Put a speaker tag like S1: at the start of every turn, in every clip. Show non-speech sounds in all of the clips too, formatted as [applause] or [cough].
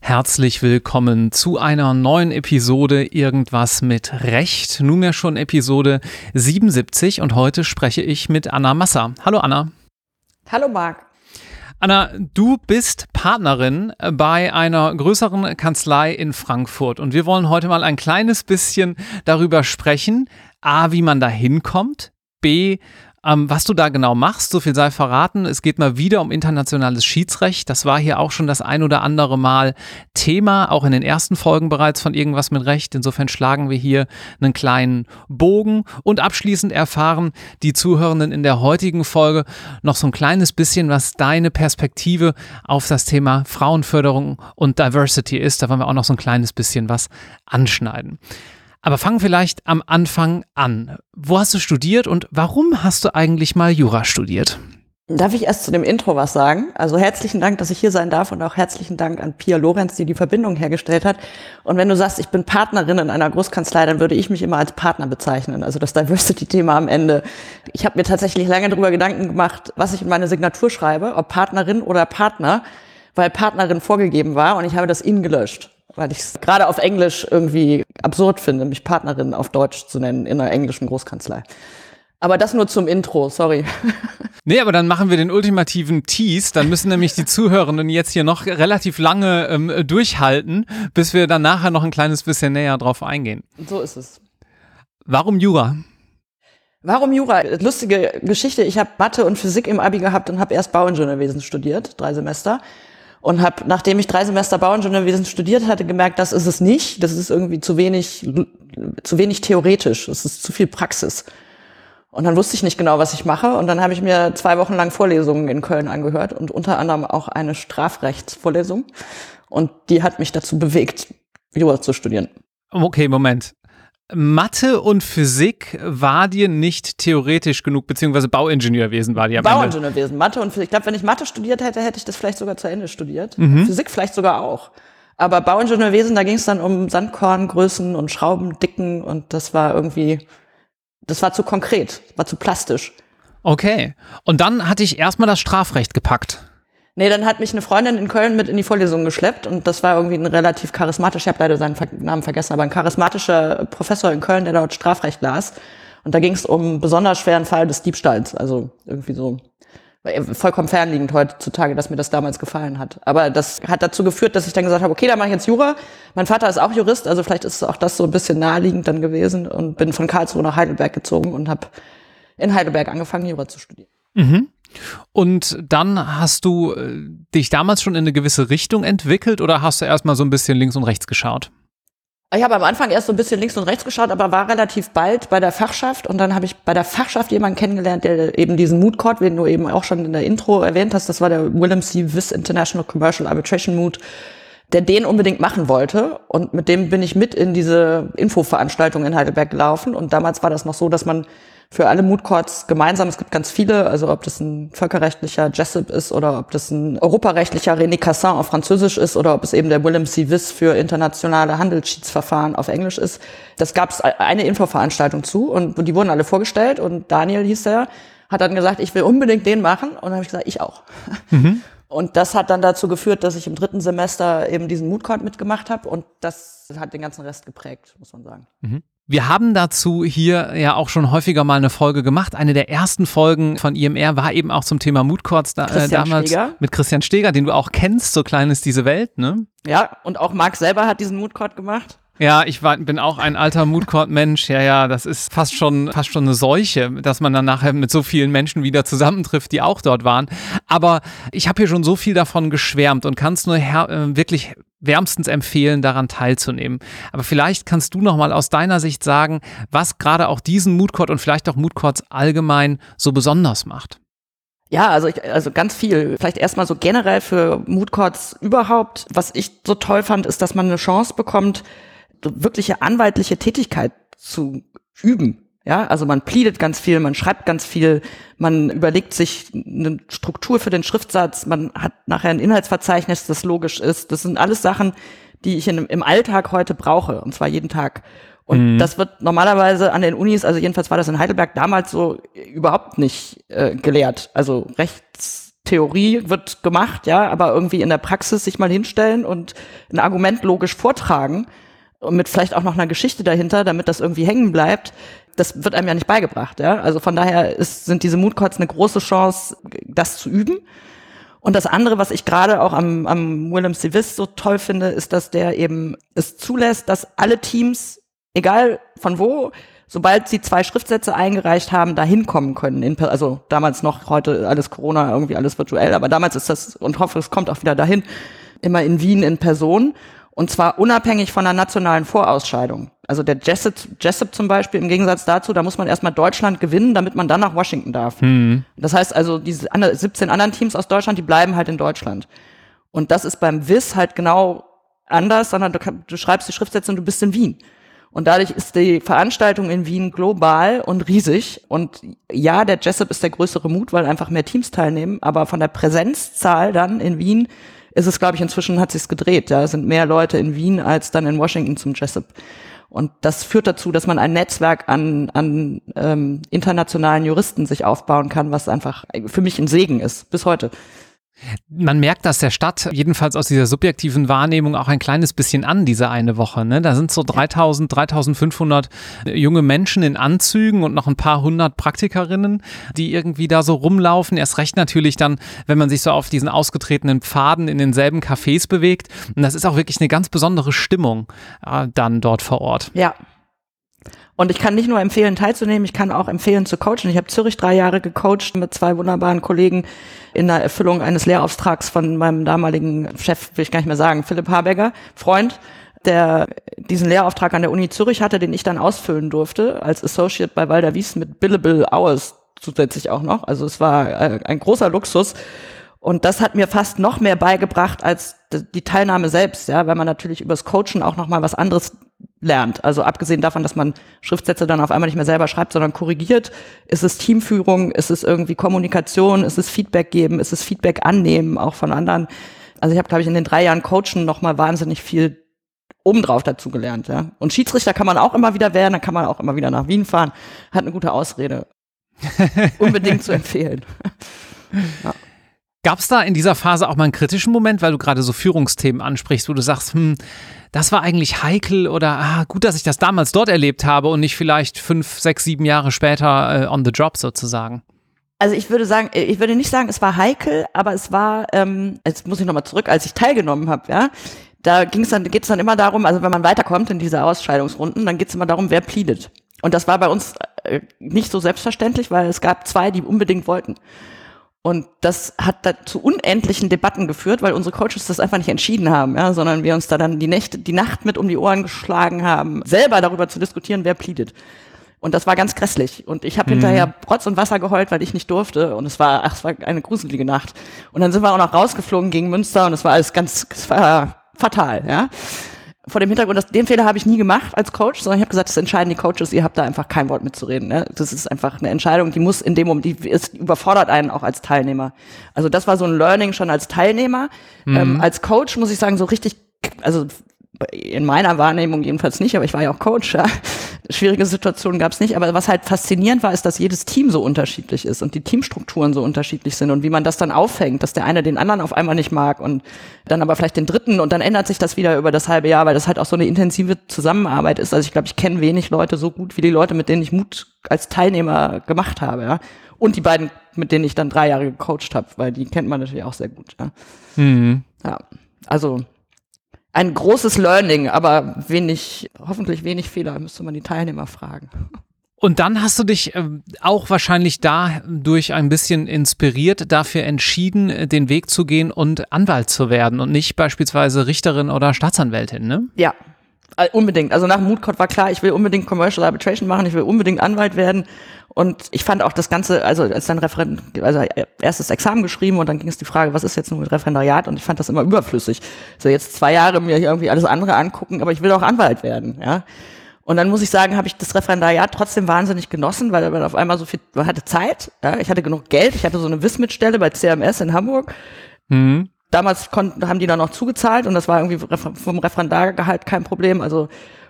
S1: Herzlich willkommen zu einer neuen Episode Irgendwas mit Recht. Nunmehr schon Episode 77 und heute spreche ich mit Anna Massa. Hallo Anna.
S2: Hallo Marc.
S1: Anna, du bist Partnerin bei einer größeren Kanzlei in Frankfurt und wir wollen heute mal ein kleines bisschen darüber sprechen, a, wie man da hinkommt, b, ähm, was du da genau machst, so viel sei verraten. Es geht mal wieder um internationales Schiedsrecht. Das war hier auch schon das ein oder andere Mal Thema, auch in den ersten Folgen bereits von Irgendwas mit Recht. Insofern schlagen wir hier einen kleinen Bogen und abschließend erfahren die Zuhörenden in der heutigen Folge noch so ein kleines bisschen, was deine Perspektive auf das Thema Frauenförderung und Diversity ist. Da wollen wir auch noch so ein kleines bisschen was anschneiden. Aber fang vielleicht am Anfang an. Wo hast du studiert und warum hast du eigentlich mal Jura studiert?
S2: Darf ich erst zu dem Intro was sagen? Also herzlichen Dank, dass ich hier sein darf und auch herzlichen Dank an Pia Lorenz, die die Verbindung hergestellt hat. Und wenn du sagst, ich bin Partnerin in einer Großkanzlei, dann würde ich mich immer als Partner bezeichnen. Also das Diversity-Thema am Ende. Ich habe mir tatsächlich lange darüber Gedanken gemacht, was ich in meine Signatur schreibe, ob Partnerin oder Partner, weil Partnerin vorgegeben war und ich habe das in gelöscht weil ich es gerade auf Englisch irgendwie absurd finde, mich Partnerin auf Deutsch zu nennen in einer englischen Großkanzlei. Aber das nur zum Intro, sorry. [laughs]
S1: Nee, aber dann machen wir den ultimativen Tease. Dann müssen nämlich die Zuhörenden jetzt hier noch relativ lange ähm, durchhalten, bis wir dann nachher noch ein kleines bisschen näher drauf eingehen.
S2: So ist es.
S1: Warum Jura?
S2: Warum Jura? Lustige Geschichte. Ich habe Mathe und Physik im Abi gehabt und habe erst Bauingenieurwesen studiert, drei Semester und habe, nachdem ich drei Semester Bauingenieurwesen studiert hatte, gemerkt, das ist es nicht. Das ist irgendwie zu wenig, zu wenig theoretisch. Es ist zu viel Praxis. Und dann wusste ich nicht genau, was ich mache. Und dann habe ich mir zwei Wochen lang Vorlesungen in Köln angehört und unter anderem auch eine Strafrechtsvorlesung. Und die hat mich dazu bewegt, Jura zu studieren.
S1: Okay, Moment. Mathe und Physik war dir nicht theoretisch genug, beziehungsweise Bauingenieurwesen war dir am
S2: Bauingenieurwesen, Mathe und Physik. Ich glaube, wenn ich Mathe studiert hätte, hätte ich das vielleicht sogar zu Ende studiert. Mhm. Physik vielleicht sogar auch. Aber Bauingenieurwesen, da ging es dann um Sandkorngrößen und Schraubendicken und das war irgendwie, das war zu konkret, war zu plastisch.
S1: Okay. Und dann hatte ich erstmal das Strafrecht gepackt.
S2: Nee, dann hat mich eine Freundin in Köln mit in die Vorlesung geschleppt und das war irgendwie ein relativ charismatischer, ich habe leider seinen Namen vergessen, aber ein charismatischer Professor in Köln, der dort Strafrecht las. Und da ging es um einen besonders schweren Fall des Diebstahls. Also irgendwie so vollkommen fernliegend heutzutage, dass mir das damals gefallen hat. Aber das hat dazu geführt, dass ich dann gesagt habe, okay, da mache ich jetzt Jura. Mein Vater ist auch Jurist, also vielleicht ist auch das so ein bisschen naheliegend dann gewesen und bin von Karlsruhe nach Heidelberg gezogen und habe in Heidelberg angefangen, Jura zu studieren.
S1: Mhm. Und dann hast du äh, dich damals schon in eine gewisse Richtung entwickelt oder hast du erstmal so ein bisschen links und rechts geschaut?
S2: Ich habe am Anfang erst so ein bisschen links und rechts geschaut, aber war relativ bald bei der Fachschaft und dann habe ich bei der Fachschaft jemanden kennengelernt, der eben diesen Mood Court, den du eben auch schon in der Intro erwähnt hast, das war der Willem C. Wiss International Commercial Arbitration Mood, der den unbedingt machen wollte und mit dem bin ich mit in diese Infoveranstaltung in Heidelberg gelaufen und damals war das noch so, dass man für alle Mood Courts gemeinsam. Es gibt ganz viele, also ob das ein völkerrechtlicher Jessup ist oder ob das ein europarechtlicher René Cassin auf Französisch ist oder ob es eben der Willem C. Wiss für internationale Handelsschiedsverfahren auf Englisch ist. Das gab es eine Infoveranstaltung zu und die wurden alle vorgestellt und Daniel hieß der, hat dann gesagt, ich will unbedingt den machen und dann habe ich gesagt, ich auch. Mhm. [laughs] Und das hat dann dazu geführt, dass ich im dritten Semester eben diesen Mood Court mitgemacht habe und das hat den ganzen Rest geprägt, muss man sagen.
S1: Mhm. Wir haben dazu hier ja auch schon häufiger mal eine Folge gemacht. Eine der ersten Folgen von IMR war eben auch zum Thema Mood Courts da, äh, damals Steger. mit Christian Steger, den du auch kennst, so klein ist diese Welt, ne?
S2: Ja, und auch Marc selber hat diesen Mood Court gemacht.
S1: Ja, ich war, bin auch ein alter Moodcourt-Mensch. Ja, ja, das ist fast schon, fast schon eine Seuche, dass man dann nachher mit so vielen Menschen wieder zusammentrifft, die auch dort waren. Aber ich habe hier schon so viel davon geschwärmt und kann es nur äh, wirklich wärmstens empfehlen, daran teilzunehmen. Aber vielleicht kannst du noch mal aus deiner Sicht sagen, was gerade auch diesen Moodcourt und vielleicht auch Moodcourts allgemein so besonders macht.
S2: Ja, also ich, also ganz viel. Vielleicht erstmal so generell für Moodcourts überhaupt. Was ich so toll fand, ist, dass man eine Chance bekommt, wirkliche anwaltliche Tätigkeit zu üben. Ja, also man pleadet ganz viel, man schreibt ganz viel, man überlegt sich eine Struktur für den Schriftsatz, man hat nachher ein Inhaltsverzeichnis, das logisch ist. Das sind alles Sachen, die ich in, im Alltag heute brauche, und zwar jeden Tag. Und mhm. das wird normalerweise an den Unis, also jedenfalls war das in Heidelberg damals so überhaupt nicht äh, gelehrt. Also Rechts Theorie wird gemacht, ja, aber irgendwie in der Praxis sich mal hinstellen und ein Argument logisch vortragen und mit vielleicht auch noch einer Geschichte dahinter, damit das irgendwie hängen bleibt, das wird einem ja nicht beigebracht, ja. Also von daher ist, sind diese Mood Courts eine große Chance, das zu üben. Und das andere, was ich gerade auch am, am Willem Civis so toll finde, ist, dass der eben es zulässt, dass alle Teams, egal von wo, sobald sie zwei Schriftsätze eingereicht haben, da hinkommen können. In, also damals noch, heute alles Corona, irgendwie alles virtuell, aber damals ist das, und hoffe, es kommt auch wieder dahin, immer in Wien in Person. Und zwar unabhängig von der nationalen Vorausscheidung. Also der Jessup, Jessup zum Beispiel, im Gegensatz dazu, da muss man erstmal Deutschland gewinnen, damit man dann nach Washington darf. Mhm. Das heißt also, diese 17 anderen Teams aus Deutschland, die bleiben halt in Deutschland. Und das ist beim WIS halt genau anders, sondern du, du schreibst die Schriftsätze und du bist in Wien. Und dadurch ist die Veranstaltung in Wien global und riesig. Und ja, der Jessup ist der größere Mut, weil einfach mehr Teams teilnehmen. Aber von der Präsenzzahl dann in Wien ist es, glaube ich, inzwischen hat sich's gedreht. Da sind mehr Leute in Wien als dann in Washington zum Jessup. Und das führt dazu, dass man ein Netzwerk an, an ähm, internationalen Juristen sich aufbauen kann, was einfach für mich ein Segen ist, bis heute.
S1: Man merkt das der Stadt, jedenfalls aus dieser subjektiven Wahrnehmung, auch ein kleines bisschen an, diese eine Woche. Ne? Da sind so 3000, 3500 junge Menschen in Anzügen und noch ein paar hundert Praktikerinnen, die irgendwie da so rumlaufen. Erst recht natürlich dann, wenn man sich so auf diesen ausgetretenen Pfaden in denselben Cafés bewegt. Und das ist auch wirklich eine ganz besondere Stimmung äh, dann dort vor Ort.
S2: Ja, und ich kann nicht nur empfehlen, teilzunehmen, ich kann auch empfehlen zu coachen. Ich habe Zürich drei Jahre gecoacht mit zwei wunderbaren Kollegen in der Erfüllung eines Lehrauftrags von meinem damaligen Chef, will ich gar nicht mehr sagen, Philipp Haberger, Freund, der diesen Lehrauftrag an der Uni Zürich hatte, den ich dann ausfüllen durfte als Associate bei Walder Wies mit billable hours zusätzlich auch noch. Also es war äh, ein großer Luxus. Und das hat mir fast noch mehr beigebracht als die Teilnahme selbst, ja, weil man natürlich übers Coachen auch noch mal was anderes lernt. Also abgesehen davon, dass man Schriftsätze dann auf einmal nicht mehr selber schreibt, sondern korrigiert, ist es Teamführung, ist es irgendwie Kommunikation, ist es Feedback geben, ist es Feedback annehmen, auch von anderen. Also ich habe, glaube ich, in den drei Jahren Coachen noch mal wahnsinnig viel obendrauf dazu gelernt. Ja. Und Schiedsrichter kann man auch immer wieder werden, dann kann man auch immer wieder nach Wien fahren. Hat eine gute Ausrede. [laughs] Unbedingt zu empfehlen.
S1: ja. Gab es da in dieser Phase auch mal einen kritischen Moment, weil du gerade so Führungsthemen ansprichst, wo du sagst, hm, das war eigentlich heikel oder ah, gut, dass ich das damals dort erlebt habe und nicht vielleicht fünf, sechs, sieben Jahre später äh, on the job sozusagen?
S2: Also ich würde sagen, äh, ich würde nicht sagen, es war heikel, aber es war, ähm, jetzt muss ich nochmal zurück, als ich teilgenommen habe, ja, da ging es dann, geht es dann immer darum, also wenn man weiterkommt in diese Ausscheidungsrunden, dann geht es immer darum, wer pleadet. Und das war bei uns äh, nicht so selbstverständlich, weil es gab zwei, die unbedingt wollten. Und das hat da zu unendlichen Debatten geführt, weil unsere Coaches das einfach nicht entschieden haben, ja, sondern wir uns da dann die Nächte, die Nacht mit um die Ohren geschlagen haben, selber darüber zu diskutieren, wer pleadet. Und das war ganz grässlich. Und ich habe mhm. hinterher Rotz und Wasser geheult, weil ich nicht durfte. Und es war, ach, es war eine gruselige Nacht. Und dann sind wir auch noch rausgeflogen gegen Münster und es war alles ganz, es war fatal, ja vor dem Hintergrund, dass den Fehler habe ich nie gemacht als Coach, sondern ich habe gesagt, das entscheiden die Coaches, ihr habt da einfach kein Wort mitzureden. Ne? Das ist einfach eine Entscheidung, die muss in dem Moment, die ist, überfordert einen auch als Teilnehmer. Also das war so ein Learning schon als Teilnehmer. Mhm. Ähm, als Coach muss ich sagen, so richtig, also in meiner Wahrnehmung jedenfalls nicht, aber ich war ja auch Coach, ja. Schwierige Situationen gab es nicht. Aber was halt faszinierend war, ist, dass jedes Team so unterschiedlich ist und die Teamstrukturen so unterschiedlich sind und wie man das dann aufhängt, dass der eine den anderen auf einmal nicht mag und dann aber vielleicht den dritten und dann ändert sich das wieder über das halbe Jahr, weil das halt auch so eine intensive Zusammenarbeit ist. Also ich glaube, ich kenne wenig Leute so gut wie die Leute, mit denen ich Mut als Teilnehmer gemacht habe, ja. Und die beiden, mit denen ich dann drei Jahre gecoacht habe, weil die kennt man natürlich auch sehr gut, ja. Mhm. Ja. Also ein großes Learning, aber wenig, hoffentlich wenig Fehler, müsste man die Teilnehmer fragen.
S1: Und dann hast du dich äh, auch wahrscheinlich dadurch ein bisschen inspiriert, dafür entschieden, äh, den Weg zu gehen und Anwalt zu werden und nicht beispielsweise Richterin oder Staatsanwältin, ne?
S2: Ja, äh, unbedingt. Also nach dem Moodcode war klar, ich will unbedingt Commercial Arbitration machen, ich will unbedingt Anwalt werden. Und ich fand auch das Ganze, also als dann Referent, also erstes Examen geschrieben und dann ging es die Frage, was ist jetzt nun mit Referendariat? Und ich fand das immer überflüssig. So jetzt zwei Jahre mir irgendwie alles andere angucken, aber ich will auch Anwalt werden, ja. Und dann muss ich sagen, habe ich das Referendariat trotzdem wahnsinnig genossen, weil man auf einmal so viel, man hatte Zeit, ja, ich hatte genug Geld, ich hatte so eine Wismit-Stelle bei CMS in Hamburg. Mhm. Damals konnten, haben die dann noch zugezahlt und das war irgendwie vom Referendargehalt kein Problem. Also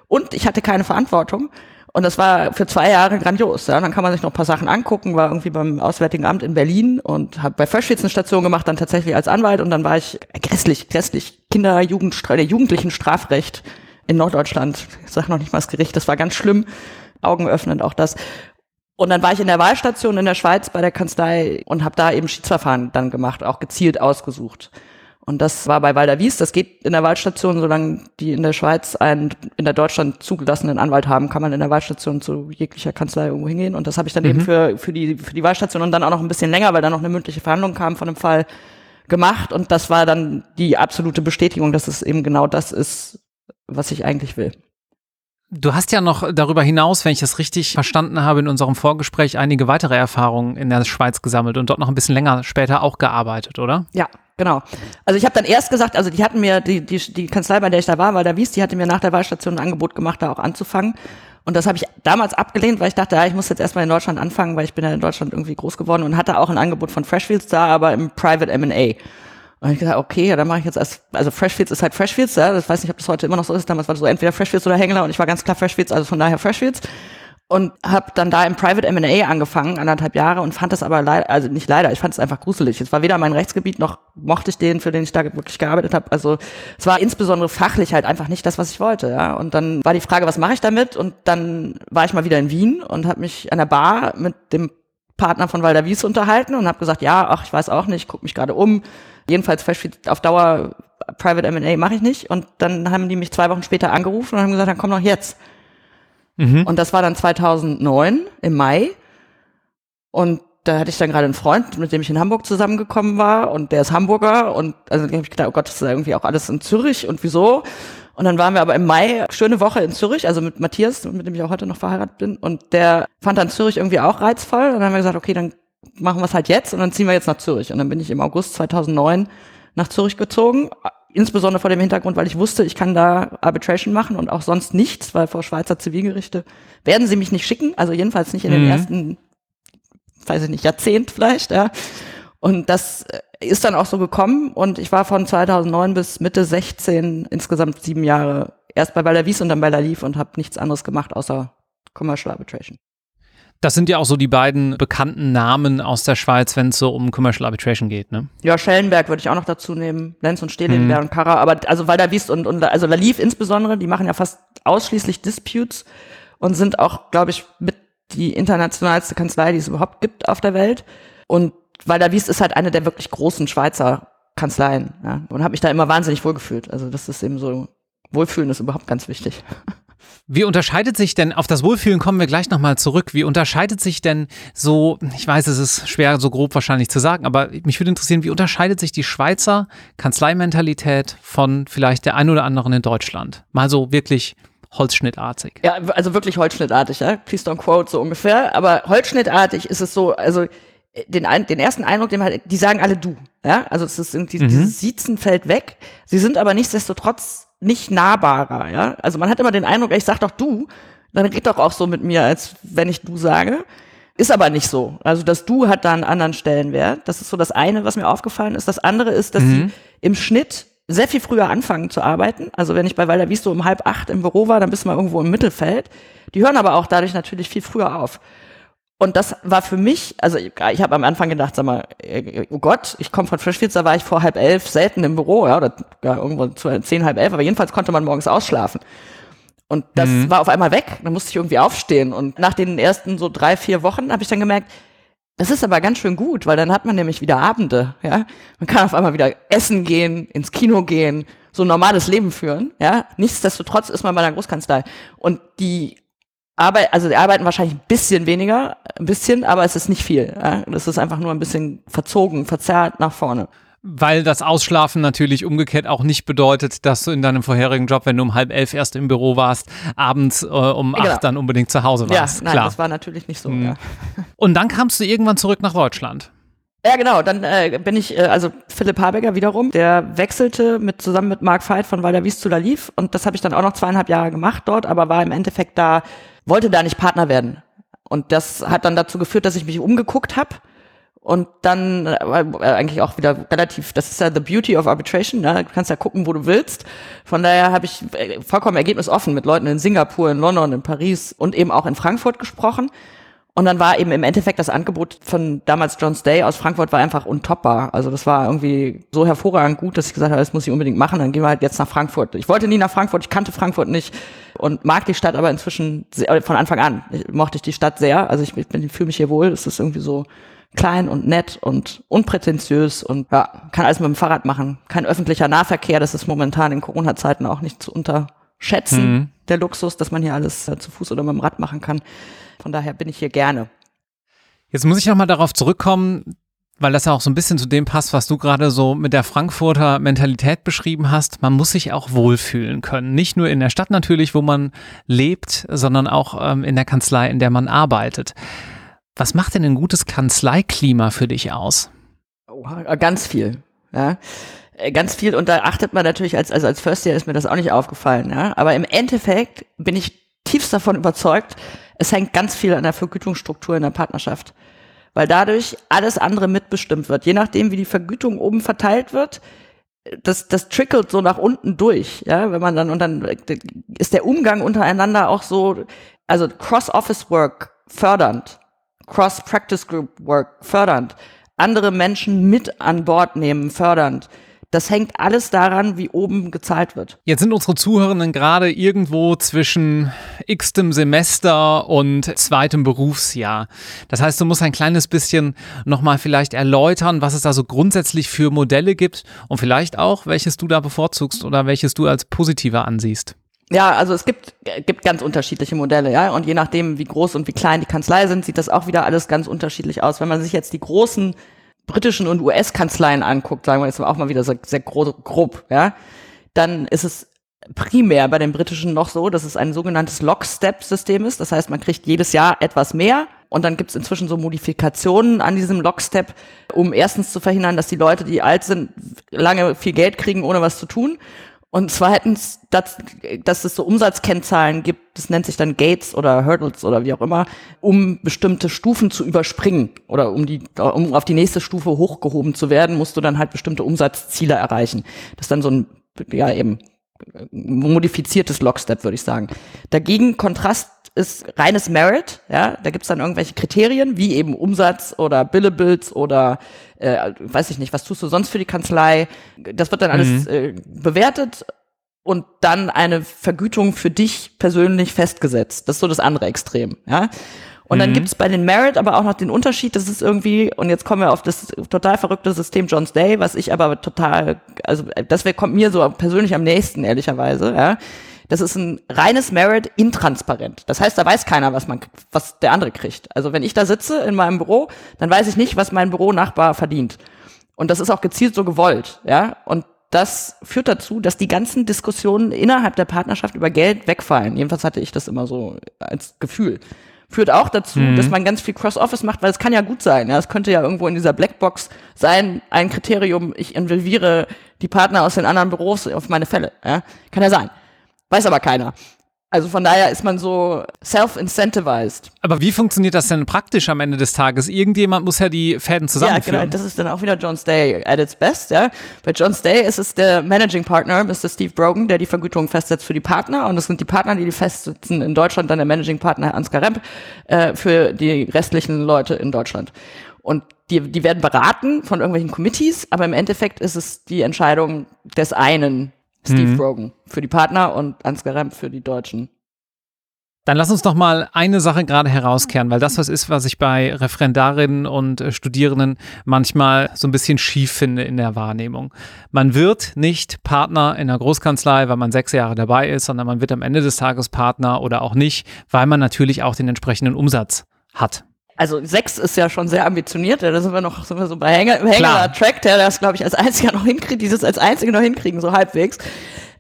S2: und ich hatte keine Verantwortung Und das war für zwei Jahre grandios. Ja. Dann kann man sich noch ein paar Sachen angucken, war irgendwie beim Auswärtigen Amt in Berlin und habe bei eine Station gemacht, dann tatsächlich als Anwalt und dann war ich grässlich, grässlich Kinder, Jugend, der jugendlichen Strafrecht in Norddeutschland. Ich sag noch nicht mal das Gericht, das war ganz schlimm, augenöffnend auch das. Und dann war ich in der Wahlstation in der Schweiz bei der Kanzlei und habe da eben Schiedsverfahren dann gemacht, auch gezielt ausgesucht. Und das war bei Walder Wies. Das geht in der Wahlstation, solange die in der Schweiz einen in der Deutschland zugelassenen Anwalt haben, kann man in der Wahlstation zu jeglicher Kanzlei irgendwo hingehen. Und das habe ich dann mhm. eben für, für, die, für die Wahlstation und dann auch noch ein bisschen länger, weil dann noch eine mündliche Verhandlung kam von dem Fall gemacht. Und das war dann die absolute Bestätigung, dass es eben genau das ist, was ich eigentlich will.
S1: Du hast ja noch darüber hinaus, wenn ich das richtig verstanden habe, in unserem Vorgespräch einige weitere Erfahrungen in der Schweiz gesammelt und dort noch ein bisschen länger später auch gearbeitet, oder?
S2: Ja, genau. Also ich habe dann erst gesagt, also die hatten mir, die, die, die Kanzlei, bei der ich da war, weil da wies, die hatte mir nach der Wahlstation ein Angebot gemacht, da auch anzufangen. Und das habe ich damals abgelehnt, weil ich dachte, ja, ich muss jetzt erstmal in Deutschland anfangen, weil ich bin ja in Deutschland irgendwie groß geworden und hatte auch ein Angebot von Freshfields da, aber im Private M&A. Und ich gesagt, okay, ja, dann mache ich jetzt als, also Freshfields ist halt Freshfields, ja, das weiß nicht, ob das heute immer noch so ist, damals war das so entweder Freshfields oder Hängler und ich war ganz klar Freshfields, also von daher Freshfields und habe dann da im Private M&A angefangen, anderthalb Jahre und fand das aber leider, also nicht leider, ich fand es einfach gruselig. Es war weder mein Rechtsgebiet noch mochte ich den, für den ich da wirklich gearbeitet habe. Also es war insbesondere fachlich halt einfach nicht das, was ich wollte. Ja. Und dann war die Frage, was mache ich damit? Und dann war ich mal wieder in Wien und habe mich an der Bar mit dem Partner von Walder Wies unterhalten und habe gesagt, ja, ach, ich weiß auch nicht, guck mich gerade um. Jedenfalls auf Dauer Private M&A mache ich nicht. Und dann haben die mich zwei Wochen später angerufen und haben gesagt, dann komm doch jetzt. Mhm. Und das war dann 2009 im Mai. Und da hatte ich dann gerade einen Freund, mit dem ich in Hamburg zusammengekommen war und der ist Hamburger und also habe ich gedacht, oh Gott, das ist irgendwie auch alles in Zürich und wieso? Und dann waren wir aber im Mai schöne Woche in Zürich, also mit Matthias, mit dem ich auch heute noch verheiratet bin und der fand dann Zürich irgendwie auch reizvoll und dann haben wir gesagt, okay, dann machen wir es halt jetzt und dann ziehen wir jetzt nach Zürich und dann bin ich im August 2009 nach Zürich gezogen, insbesondere vor dem Hintergrund, weil ich wusste, ich kann da Arbitration machen und auch sonst nichts, weil vor Schweizer Zivilgerichte werden sie mich nicht schicken, also jedenfalls nicht in den mhm. ersten weiß ich nicht, Jahrzehnt vielleicht, ja. Und das äh, ist dann auch so gekommen und ich war von 2009 bis Mitte 16 insgesamt sieben Jahre erst bei Baller Wies und dann bei La Lief und habe nichts anderes gemacht außer Commercial Arbitration.
S1: Das sind ja auch so die beiden bekannten Namen aus der Schweiz, wenn es so um Commercial Arbitration geht, ne?
S2: Ja, Schellenberg würde ich auch noch dazu nehmen, Lenz und Stehlin, mhm. und Karra, aber also Walder Wies und, und also La Lief insbesondere, die machen ja fast ausschließlich Disputes und sind auch, glaube ich, mit die internationalste Kanzlei, die es überhaupt gibt auf der Welt. Und Walder Wies ist halt eine der wirklich großen Schweizer Kanzleien. Ja, und habe mich da immer wahnsinnig wohlgefühlt. Also das ist eben so, Wohlfühlen ist überhaupt ganz wichtig. [laughs]
S1: Wie unterscheidet sich denn, auf das Wohlfühlen kommen wir gleich nochmal zurück, wie unterscheidet sich denn so, ich weiß, es ist schwer so grob wahrscheinlich zu sagen, aber mich würde interessieren, wie unterscheidet sich die Schweizer Kanzleimentalität von vielleicht der ein oder anderen in Deutschland? Mal so wirklich holzschnittartig.
S2: Ja, also wirklich holzschnittartig, ja. Please don't quote, so ungefähr. Aber holzschnittartig ist es so, also den, den ersten Eindruck, den man, die sagen alle du, ja. Also es ist irgendwie, mhm. dieses Siezen fällt weg. Sie sind aber nichtsdestotrotz nicht nahbarer, ja. Also man hat immer den Eindruck, ich sag doch du, dann red doch auch so mit mir, als wenn ich du sage. Ist aber nicht so. Also das Du hat da einen anderen Stellenwert. Das ist so das eine, was mir aufgefallen ist. Das andere ist, dass mhm. sie im Schnitt sehr viel früher anfangen zu arbeiten. Also wenn ich bei Walder Wies so um halb acht im Büro war, dann bist du mal irgendwo im Mittelfeld. Die hören aber auch dadurch natürlich viel früher auf. Und das war für mich, also ich, ich habe am Anfang gedacht, sag mal, äh, oh Gott, ich komme von Frischfields, da war ich vor halb elf selten im Büro, ja, oder ja, irgendwo zu zehn, halb elf, aber jedenfalls konnte man morgens ausschlafen. Und das mhm. war auf einmal weg, dann musste ich irgendwie aufstehen. Und nach den ersten so drei, vier Wochen habe ich dann gemerkt, das ist aber ganz schön gut, weil dann hat man nämlich wieder Abende, ja. Man kann auf einmal wieder essen gehen, ins Kino gehen, so ein normales Leben führen, ja. Nichtsdestotrotz ist man bei einer Großkanzlei. Und die Arbeit, also die arbeiten wahrscheinlich ein bisschen weniger, ein bisschen, aber es ist nicht viel. Ja? Das ist einfach nur ein bisschen verzogen, verzerrt nach vorne.
S1: Weil das Ausschlafen natürlich umgekehrt auch nicht bedeutet, dass du in deinem vorherigen Job, wenn du um halb elf erst im Büro warst, abends äh, um genau. acht dann unbedingt zu Hause warst.
S2: Ja, nein, Klar. das war natürlich nicht so. Mhm. Ja.
S1: Und dann kamst du irgendwann zurück nach Deutschland.
S2: Ja, genau. Dann äh, bin ich, äh, also Philipp Habecker wiederum, der wechselte mit zusammen mit Mark Veit von Walder Wies zu La Liv und das habe ich dann auch noch zweieinhalb Jahre gemacht dort, aber war im Endeffekt da, wollte da nicht Partner werden. Und das hat dann dazu geführt, dass ich mich umgeguckt habe Und dann äh, eigentlich auch wieder relativ, das ist ja the beauty of arbitration, ne? du kannst ja gucken, wo du willst. Von daher habe ich äh, vollkommen ergebnisoffen mit Leuten in Singapur, in London, in Paris und eben auch in Frankfurt gesprochen. Und dann war eben im Endeffekt das Angebot von damals John Stay aus Frankfurt war einfach untoppbar. Also das war irgendwie so hervorragend gut, dass ich gesagt habe, das muss ich unbedingt machen. Dann gehen wir halt jetzt nach Frankfurt. Ich wollte nie nach Frankfurt, ich kannte Frankfurt nicht und mag die Stadt aber inzwischen sehr, von Anfang an ich, mochte ich die Stadt sehr. Also ich, ich fühle mich hier wohl. Es ist irgendwie so klein und nett und unprätentiös und ja, kann alles mit dem Fahrrad machen. Kein öffentlicher Nahverkehr, das ist momentan in Corona-Zeiten auch nicht zu unterschätzen, mhm. der Luxus, dass man hier alles äh, zu Fuß oder mit dem Rad machen kann. Von daher bin ich hier gerne.
S1: Jetzt muss ich nochmal darauf zurückkommen, weil das ja auch so ein bisschen zu dem passt, was du gerade so mit der Frankfurter Mentalität beschrieben hast. Man muss sich auch wohlfühlen können. Nicht nur in der Stadt natürlich, wo man lebt, sondern auch ähm, in der Kanzlei, in der man arbeitet. Was macht denn ein gutes Kanzleiklima für dich aus?
S2: Oh, ganz viel. Ja ganz viel und da achtet man natürlich als also als First Year ist mir das auch nicht aufgefallen, ja, aber im Endeffekt bin ich tiefst davon überzeugt, es hängt ganz viel an der Vergütungsstruktur in der Partnerschaft, weil dadurch alles andere mitbestimmt wird, je nachdem wie die Vergütung oben verteilt wird. Das, das trickelt so nach unten durch, ja, wenn man dann, und dann ist der Umgang untereinander auch so, also Cross-Office-Work fördernd. Cross-Practice-Group-Work fördernd, andere Menschen mit an Bord nehmen fördernd. Das hängt alles daran, wie oben gezahlt wird.
S1: Jetzt sind unsere Zuhörenden gerade irgendwo zwischen x-tem Semester und zweitem Berufsjahr. Das heißt, du musst ein kleines bisschen nochmal vielleicht erläutern, was es da so grundsätzlich für Modelle gibt und vielleicht auch, welches du da bevorzugst oder welches du als positiver ansiehst.
S2: Ja, also es gibt, gibt ganz unterschiedliche Modelle, ja. Und je nachdem, wie groß und wie klein die Kanzlei sind, sieht das auch wieder alles ganz unterschiedlich aus. Wenn man sich jetzt die großen britischen und US-Kanzleien anguckt, sagen wir jetzt auch mal wieder sehr grob, grob, ja, dann ist es primär bei den britischen noch so, dass es ein sogenanntes Lockstep-System ist. Das heißt, man kriegt jedes Jahr etwas mehr und dann gibt es inzwischen so Modifikationen an diesem Lockstep, um erstens zu verhindern, dass die Leute, die alt sind, lange viel Geld kriegen, ohne was zu tun. Und zweitens, dass, dass es so Umsatzkennzahlen gibt, das nennt sich dann Gates oder Hurdles oder wie auch immer, um bestimmte Stufen zu überspringen oder um die, um auf die nächste Stufe hochgehoben zu werden, musst du dann halt bestimmte Umsatzziele erreichen. Das ist dann so ein, ja eben, modifiziertes Lockstep, würde ich sagen. Dagegen Kontrast ist reines Merit, ja, da gibt's dann irgendwelche Kriterien, wie eben Umsatz oder Billables oder äh, weiß ich nicht, was tust du sonst für die Kanzlei. Das wird dann alles mhm. äh, bewertet und dann eine Vergütung für dich persönlich festgesetzt. Das ist so das andere Extrem, ja. Und dann mhm. gibt's bei den Merit aber auch noch den Unterschied, das ist irgendwie, und jetzt kommen wir auf das total verrückte System John's Day, was ich aber total, also das wär, kommt mir so persönlich am nächsten, ehrlicherweise, ja. Das ist ein reines Merit intransparent. Das heißt, da weiß keiner, was man, was der andere kriegt. Also wenn ich da sitze in meinem Büro, dann weiß ich nicht, was mein Büronachbar verdient. Und das ist auch gezielt so gewollt, ja. Und das führt dazu, dass die ganzen Diskussionen innerhalb der Partnerschaft über Geld wegfallen. Jedenfalls hatte ich das immer so als Gefühl. Führt auch dazu, mhm. dass man ganz viel Cross-Office macht, weil es kann ja gut sein. Ja, es könnte ja irgendwo in dieser Blackbox sein, ein Kriterium, ich involviere die Partner aus den anderen Büros auf meine Fälle. Ja, kann ja sein. Weiß aber keiner. Also von daher ist man so self-incentivized.
S1: Aber wie funktioniert das denn praktisch am Ende des Tages? Irgendjemand muss ja die Fäden zusammenführen.
S2: Ja, genau. Das ist dann auch wieder John Stay at its best. Ja. Bei John Stay ist es der Managing Partner, Mr. Steve Brogan, der die Vergütung festsetzt für die Partner. Und es sind die Partner, die die festsetzen in Deutschland, dann der Managing Partner Herr Ansgar Remp äh, für die restlichen Leute in Deutschland. Und die, die werden beraten von irgendwelchen Committees, aber im Endeffekt ist es die Entscheidung des einen Steve mhm. Rogan für die Partner und Ansgar Remp für die Deutschen.
S1: Dann lass uns doch mal eine Sache gerade herauskehren, weil das was ist, was ich bei Referendarinnen und äh, Studierenden manchmal so ein bisschen schief finde in der Wahrnehmung. Man wird nicht Partner in einer Großkanzlei, weil man sechs Jahre dabei ist, sondern man wird am Ende des Tages Partner oder auch nicht, weil man natürlich auch den entsprechenden Umsatz hat
S2: also sechs ist ja schon sehr ambitioniert, da sind wir noch sind wir so bei Hänger, Hänger Track, der das, glaube ich, als einziger noch hinkriegt, dieses als einzige noch hinkriegen, so halbwegs.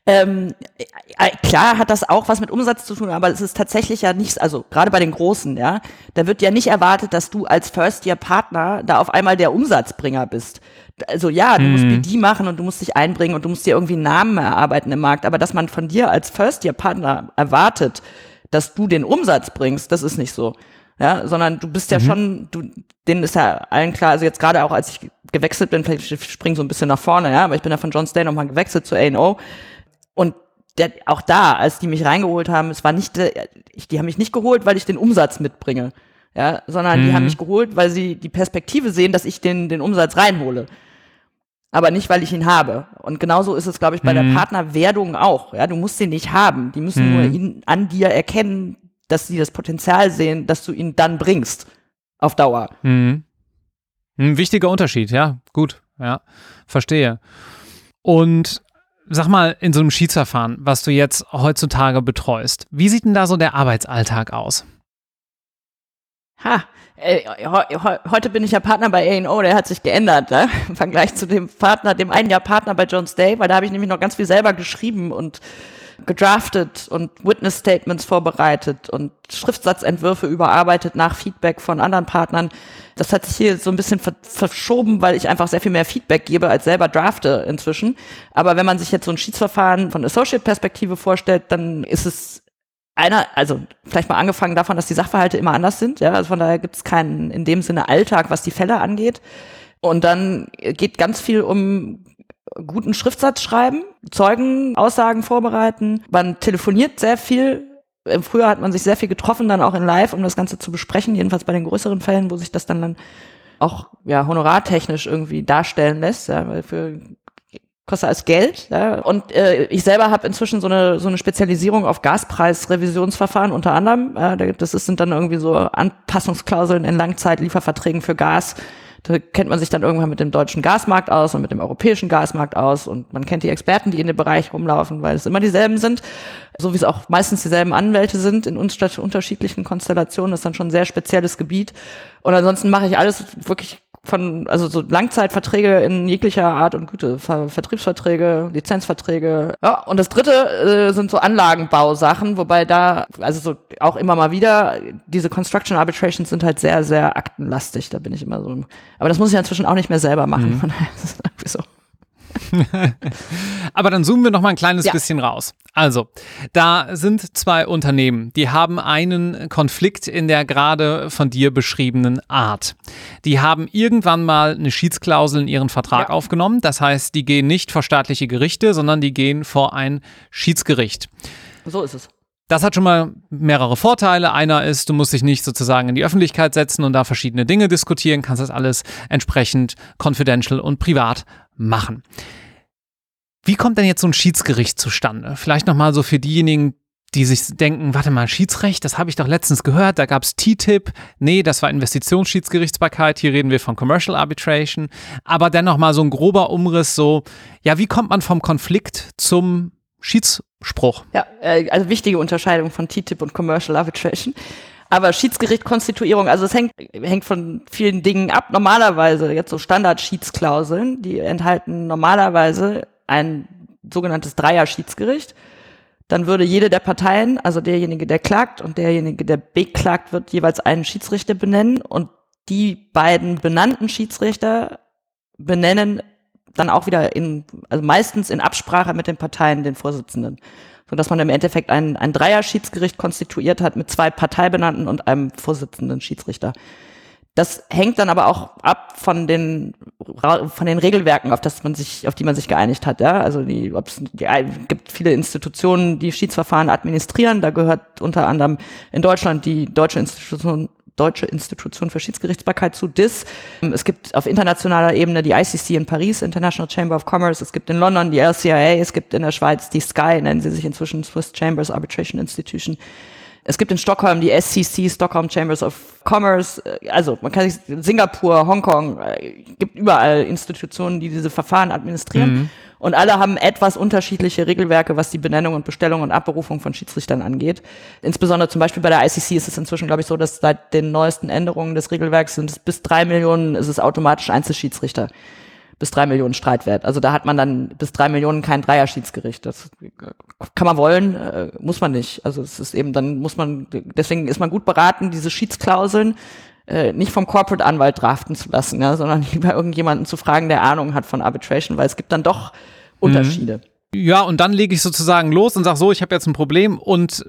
S2: Ähm, äh, klar hat das auch was mit Umsatz zu tun, aber es ist tatsächlich ja nichts, also gerade bei den Großen, ja, da wird ja nicht erwartet, dass du als First-Year-Partner da auf einmal der Umsatzbringer bist. Also ja, du mhm. musst BD machen und du musst dich einbringen und du musst dir irgendwie einen Namen erarbeiten im Markt, aber dass man von dir als First-Year-Partner erwartet, dass du den Umsatz bringst, das ist nicht so. Ja, sondern du bist ja mhm. schon, du, denen ist ja allen klar, also jetzt gerade auch als ich gewechselt bin, vielleicht springe so ein bisschen nach vorne, ja, aber ich bin ja von John Stay nochmal gewechselt zu A&O und der, auch da, als die mich reingeholt haben, es war nicht, ich, die haben mich nicht geholt, weil ich den Umsatz mitbringe, ja, sondern mhm. die haben mhm. mich geholt, weil sie die Perspektive sehen, dass ich den, den Umsatz reinhole. Aber nicht, weil ich ihn habe. Und genauso ist es, glaube ich, bei mhm. der Partnerwerdung auch. Ja, du musst ihn nicht haben. Die müssen mhm. nur ihn an dir erkennen, dass sie das Potenzial sehen, dass du ihn dann bringst. Auf Dauer.
S1: Mhm. Ein wichtiger Unterschied, ja. Gut, ja. Verstehe. Und sag mal, in so einem Schiedsverfahren, was du jetzt heutzutage betreust, wie sieht denn da so der Arbeitsalltag aus?
S2: Ha, äh, heute bin ich ja Partner bei A&O, der hat sich geändert, ne? [laughs] im Vergleich zu dem Partner, dem einen Jahr Partner bei Jones Day, weil da habe ich nämlich noch ganz viel selber geschrieben und gedraftet und Witness Statements vorbereitet und Schriftsatzentwürfe überarbeitet nach Feedback von anderen Partnern. Das hat sich hier so ein bisschen ver verschoben, weil ich einfach sehr viel mehr Feedback gebe als selber drafte inzwischen. Aber wenn man sich jetzt so ein Schiedsverfahren von Associate-Perspektive vorstellt, dann ist es einer, also vielleicht mal angefangen davon, dass die Sachverhalte immer anders sind. Ja, also von daher gibt es keinen in dem Sinne Alltag, was die Fälle angeht. Und dann geht ganz viel um guten Schriftsatz schreiben, Zeugenaussagen vorbereiten. Man telefoniert sehr viel. Früher hat man sich sehr viel getroffen, dann auch in Live, um das Ganze zu besprechen. Jedenfalls bei den größeren Fällen, wo sich das dann dann auch ja honorartechnisch irgendwie darstellen lässt. Ja, weil für kostet als Geld. Ja. Und äh, ich selber habe inzwischen so eine, so eine Spezialisierung auf Gaspreisrevisionsverfahren unter anderem. Äh, das sind dann irgendwie so Anpassungsklauseln in Langzeitlieferverträgen für Gas. Da kennt man sich dann irgendwann mit dem deutschen Gasmarkt aus und mit dem europäischen Gasmarkt aus und man kennt die Experten, die in dem Bereich rumlaufen, weil es immer dieselben sind, so wie es auch meistens dieselben Anwälte sind in unterschiedlichen Konstellationen. Das ist dann schon ein sehr spezielles Gebiet. Und ansonsten mache ich alles wirklich von, also so Langzeitverträge in jeglicher Art und Güte, Ver Vertriebsverträge, Lizenzverträge. Ja, und das dritte äh, sind so Anlagenbausachen, wobei da, also so auch immer mal wieder, diese Construction Arbitrations sind halt sehr, sehr aktenlastig, da bin ich immer so. Aber das muss ich inzwischen auch nicht mehr selber machen, mhm. [laughs] von daher ist es irgendwie so. [laughs]
S1: Aber dann zoomen wir noch mal ein kleines ja. bisschen raus. Also, da sind zwei Unternehmen, die haben einen Konflikt in der gerade von dir beschriebenen Art. Die haben irgendwann mal eine Schiedsklausel in ihren Vertrag ja. aufgenommen. Das heißt, die gehen nicht vor staatliche Gerichte, sondern die gehen vor ein Schiedsgericht.
S2: So ist es.
S1: Das hat schon mal mehrere Vorteile. Einer ist, du musst dich nicht sozusagen in die Öffentlichkeit setzen und da verschiedene Dinge diskutieren, kannst das alles entsprechend confidential und privat machen. Wie kommt denn jetzt so ein Schiedsgericht zustande? Vielleicht nochmal so für diejenigen, die sich denken, warte mal, Schiedsrecht, das habe ich doch letztens gehört, da gab es TTIP, nee, das war Investitionsschiedsgerichtsbarkeit, hier reden wir von Commercial Arbitration, aber dennoch mal so ein grober Umriss, so, ja, wie kommt man vom Konflikt zum Schiedsspruch?
S2: Ja, äh, also wichtige Unterscheidung von TTIP und Commercial Arbitration. Aber Schiedsgerichtkonstituierung, also es hängt, hängt von vielen Dingen ab. Normalerweise, jetzt so Standard-Schiedsklauseln, die enthalten normalerweise ein sogenanntes Dreier-Schiedsgericht. Dann würde jede der Parteien, also derjenige, der klagt und derjenige, der beklagt wird, jeweils einen Schiedsrichter benennen und die beiden benannten Schiedsrichter benennen dann auch wieder in, also meistens in Absprache mit den Parteien den Vorsitzenden sodass man im Endeffekt ein, ein Dreier-Schiedsgericht konstituiert hat mit zwei Parteibenannten und einem Vorsitzenden Schiedsrichter. Das hängt dann aber auch ab von den von den Regelwerken, auf das man sich, auf die man sich geeinigt hat. Ja? Also die, ob es die, gibt viele Institutionen, die Schiedsverfahren administrieren. Da gehört unter anderem in Deutschland die Deutsche Institution Deutsche Institution für Schiedsgerichtsbarkeit zu DIS. Es gibt auf internationaler Ebene die ICC in Paris, International Chamber of Commerce. Es gibt in London die LCIA. Es gibt in der Schweiz die SCI, nennen sie sich inzwischen Swiss Chambers Arbitration Institution. Es gibt in Stockholm die SCC, Stockholm Chambers of Commerce, also man kann sich Singapur, Hongkong, äh, gibt überall Institutionen, die diese Verfahren administrieren. Mhm. Und alle haben etwas unterschiedliche Regelwerke, was die Benennung und Bestellung und Abberufung von Schiedsrichtern angeht. Insbesondere zum Beispiel bei der ICC ist es inzwischen, glaube ich, so, dass seit den neuesten Änderungen des Regelwerks sind es bis drei Millionen, ist es automatisch Einzelschiedsrichter. Bis drei Millionen Streitwert. Also da hat man dann bis drei Millionen kein Dreierschiedsgericht. Das kann man wollen, äh, muss man nicht. Also es ist eben, dann muss man, deswegen ist man gut beraten, diese Schiedsklauseln äh, nicht vom Corporate Anwalt draften zu lassen, ja, sondern [laughs] lieber irgendjemanden zu fragen, der Ahnung hat von Arbitration, weil es gibt dann doch Unterschiede. Mhm.
S1: Ja, und dann lege ich sozusagen los und sage so, ich habe jetzt ein Problem und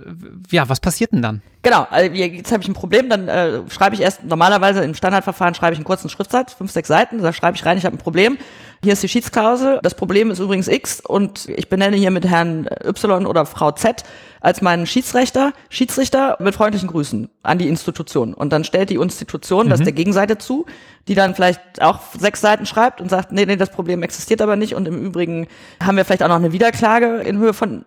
S1: ja, was passiert denn dann?
S2: Genau, also jetzt habe ich ein Problem, dann äh, schreibe ich erst, normalerweise im Standardverfahren schreibe ich einen kurzen Schriftsatz, fünf, sechs Seiten, da schreibe ich rein, ich habe ein Problem. Hier ist die Schiedsklausel, das Problem ist übrigens X und ich benenne hier mit Herrn Y oder Frau Z als meinen Schiedsrichter, Schiedsrichter mit freundlichen Grüßen an die Institution. Und dann stellt die Institution mhm. das der Gegenseite zu, die dann vielleicht auch sechs Seiten schreibt und sagt, nee, nee, das Problem existiert aber nicht und im Übrigen haben wir vielleicht auch noch eine Wiederklage in Höhe von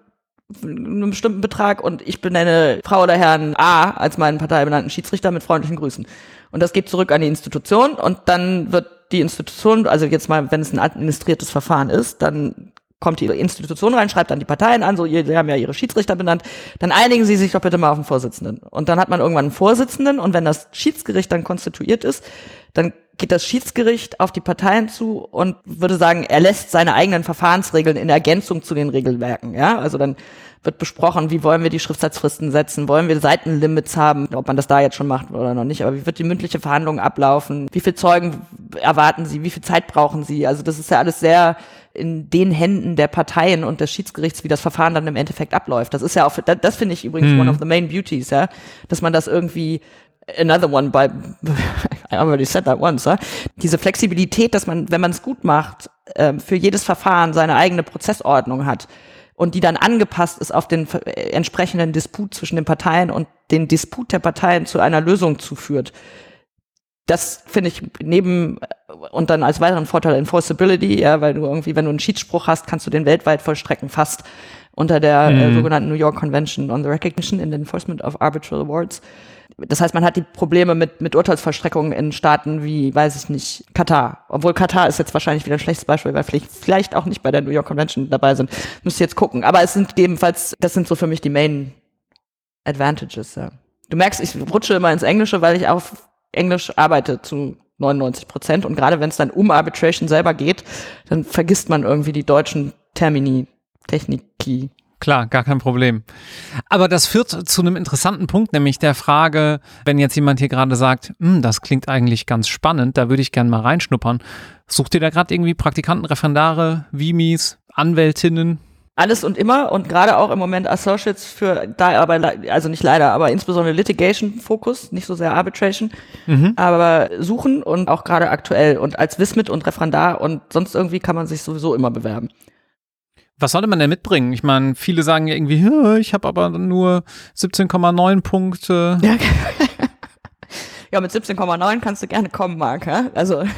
S2: einem bestimmten Betrag und ich benenne Frau oder Herrn A als meinen parteibenannten Schiedsrichter mit freundlichen Grüßen. Und das geht zurück an die Institution und dann wird die Institution, also jetzt mal, wenn es ein administriertes Verfahren ist, dann kommt die Institution rein, schreibt dann die Parteien an, so, sie haben ja ihre Schiedsrichter benannt, dann einigen sie sich doch bitte mal auf den Vorsitzenden. Und dann hat man irgendwann einen Vorsitzenden und wenn das Schiedsgericht dann konstituiert ist, dann geht das Schiedsgericht auf die Parteien zu und würde sagen, er lässt seine eigenen Verfahrensregeln in Ergänzung zu den Regelwerken. Ja, also dann wird besprochen, wie wollen wir die Schriftsatzfristen setzen, wollen wir Seitenlimits haben, ob man das da jetzt schon macht oder noch nicht, aber wie wird die mündliche Verhandlung ablaufen, wie viele Zeugen erwarten Sie, wie viel Zeit brauchen Sie, also das ist ja alles sehr in den Händen der Parteien und des Schiedsgerichts, wie das Verfahren dann im Endeffekt abläuft. Das ist ja auch, das, das finde ich übrigens hm. one of the main beauties, ja, dass man das irgendwie another one by, [laughs] I already said that once, huh? diese Flexibilität, dass man, wenn man es gut macht, ähm, für jedes Verfahren seine eigene Prozessordnung hat und die dann angepasst ist auf den äh, entsprechenden Disput zwischen den Parteien und den Disput der Parteien zu einer Lösung zuführt. Das finde ich neben äh, und dann als weiteren Vorteil Enforceability, ja, weil du irgendwie, wenn du einen Schiedsspruch hast, kannst du den weltweit vollstrecken, fast unter der äh, mhm. äh, sogenannten New York Convention on the Recognition and Enforcement of Arbitral Awards. Das heißt, man hat die Probleme mit, mit Urteilsvollstreckungen in Staaten wie, weiß ich nicht, Katar. Obwohl Katar ist jetzt wahrscheinlich wieder ein schlechtes Beispiel, weil vielleicht, vielleicht auch nicht bei der New York Convention dabei sind. Müsst ihr jetzt gucken. Aber es sind jedenfalls, das sind so für mich die Main Advantages, ja. Du merkst, ich rutsche immer ins Englische, weil ich auf Englisch arbeite zu 99 Prozent. Und gerade wenn es dann um Arbitration selber geht, dann vergisst man irgendwie die deutschen Termini, Techniki.
S1: Klar, gar kein Problem. Aber das führt zu einem interessanten Punkt, nämlich der Frage, wenn jetzt jemand hier gerade sagt, hm, das klingt eigentlich ganz spannend, da würde ich gerne mal reinschnuppern. Sucht ihr da gerade irgendwie Praktikanten, Referendare, Vimis, Anwältinnen?
S2: Alles und immer und gerade auch im Moment Associates für da aber also nicht leider, aber insbesondere Litigation Fokus, nicht so sehr Arbitration, mhm. aber suchen und auch gerade aktuell und als Wismit und Referendar und sonst irgendwie kann man sich sowieso immer bewerben.
S1: Was sollte man denn mitbringen? Ich meine, viele sagen ja irgendwie, ich habe aber nur 17,9 Punkte.
S2: Ja, [laughs] ja mit 17,9 kannst du gerne kommen, Marc. Ja? Also, [laughs] äh,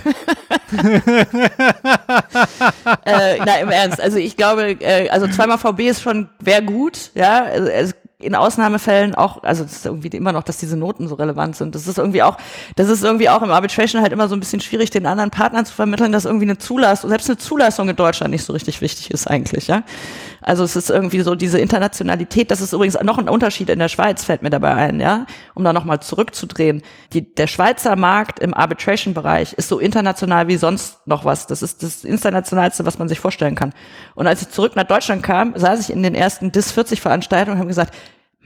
S2: na im Ernst. Also ich glaube, äh, also zweimal VB ist schon wäre gut. Ja, also, in Ausnahmefällen auch, also das ist irgendwie immer noch, dass diese Noten so relevant sind. Das ist irgendwie auch, das ist irgendwie auch im Arbitration halt immer so ein bisschen schwierig, den anderen Partnern zu vermitteln, dass irgendwie eine Zulassung, selbst eine Zulassung in Deutschland nicht so richtig wichtig ist eigentlich, ja. Also es ist irgendwie so diese Internationalität, das ist übrigens noch ein Unterschied in der Schweiz, fällt mir dabei ein, ja, um da nochmal zurückzudrehen. Die, der Schweizer Markt im Arbitration-Bereich ist so international wie sonst noch was. Das ist das Internationalste, was man sich vorstellen kann. Und als ich zurück nach Deutschland kam, saß ich in den ersten DIS 40 Veranstaltungen und habe gesagt,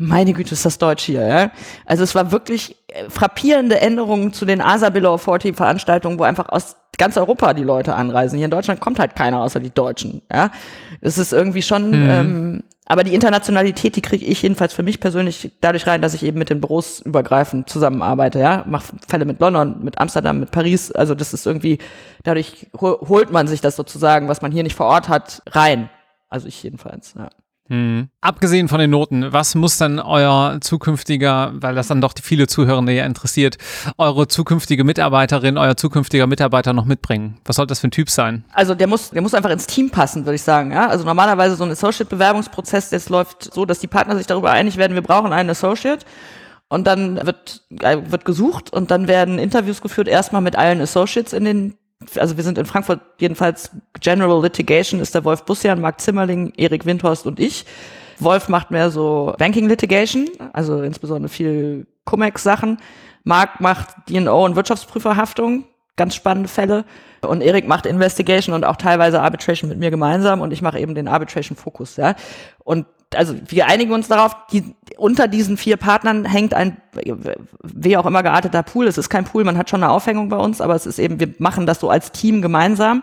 S2: meine Güte, ist das Deutsch hier, ja. Also es war wirklich äh, frappierende Änderungen zu den ASA Below 40 Veranstaltungen, wo einfach aus ganz Europa die Leute anreisen. Hier in Deutschland kommt halt keiner außer die Deutschen, ja. Es ist irgendwie schon, mhm. ähm, aber die Internationalität, die kriege ich jedenfalls für mich persönlich dadurch rein, dass ich eben mit den Büros übergreifend zusammenarbeite, ja. Mach Fälle mit London, mit Amsterdam, mit Paris. Also das ist irgendwie, dadurch holt man sich das sozusagen, was man hier nicht vor Ort hat, rein. Also ich jedenfalls, ja.
S1: Hm. Abgesehen von den Noten, was muss dann euer zukünftiger, weil das dann doch viele Zuhörende ja interessiert, eure zukünftige Mitarbeiterin, euer zukünftiger Mitarbeiter noch mitbringen? Was soll das für ein Typ sein?
S2: Also der muss, der muss einfach ins Team passen, würde ich sagen. Ja? Also normalerweise so ein Associate-Bewerbungsprozess, das läuft so, dass die Partner sich darüber einig werden, wir brauchen einen Associate. Und dann wird, äh, wird gesucht und dann werden Interviews geführt, erstmal mit allen Associates in den also wir sind in Frankfurt jedenfalls General Litigation ist der Wolf Bussian, Marc Zimmerling, Erik Windhorst und ich. Wolf macht mehr so Banking Litigation, also insbesondere viel Cum-Ex-Sachen. Marc macht D&O und Wirtschaftsprüferhaftung, ganz spannende Fälle. Und Erik macht Investigation und auch teilweise Arbitration mit mir gemeinsam und ich mache eben den Arbitration-Fokus, ja. Und also wir einigen uns darauf, die, unter diesen vier Partnern hängt ein, wie auch immer gearteter Pool. Es ist kein Pool, man hat schon eine Aufhängung bei uns, aber es ist eben, wir machen das so als Team gemeinsam.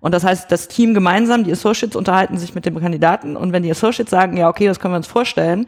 S2: Und das heißt, das Team gemeinsam, die Associates unterhalten sich mit dem Kandidaten und wenn die Associates sagen, ja, okay, das können wir uns vorstellen,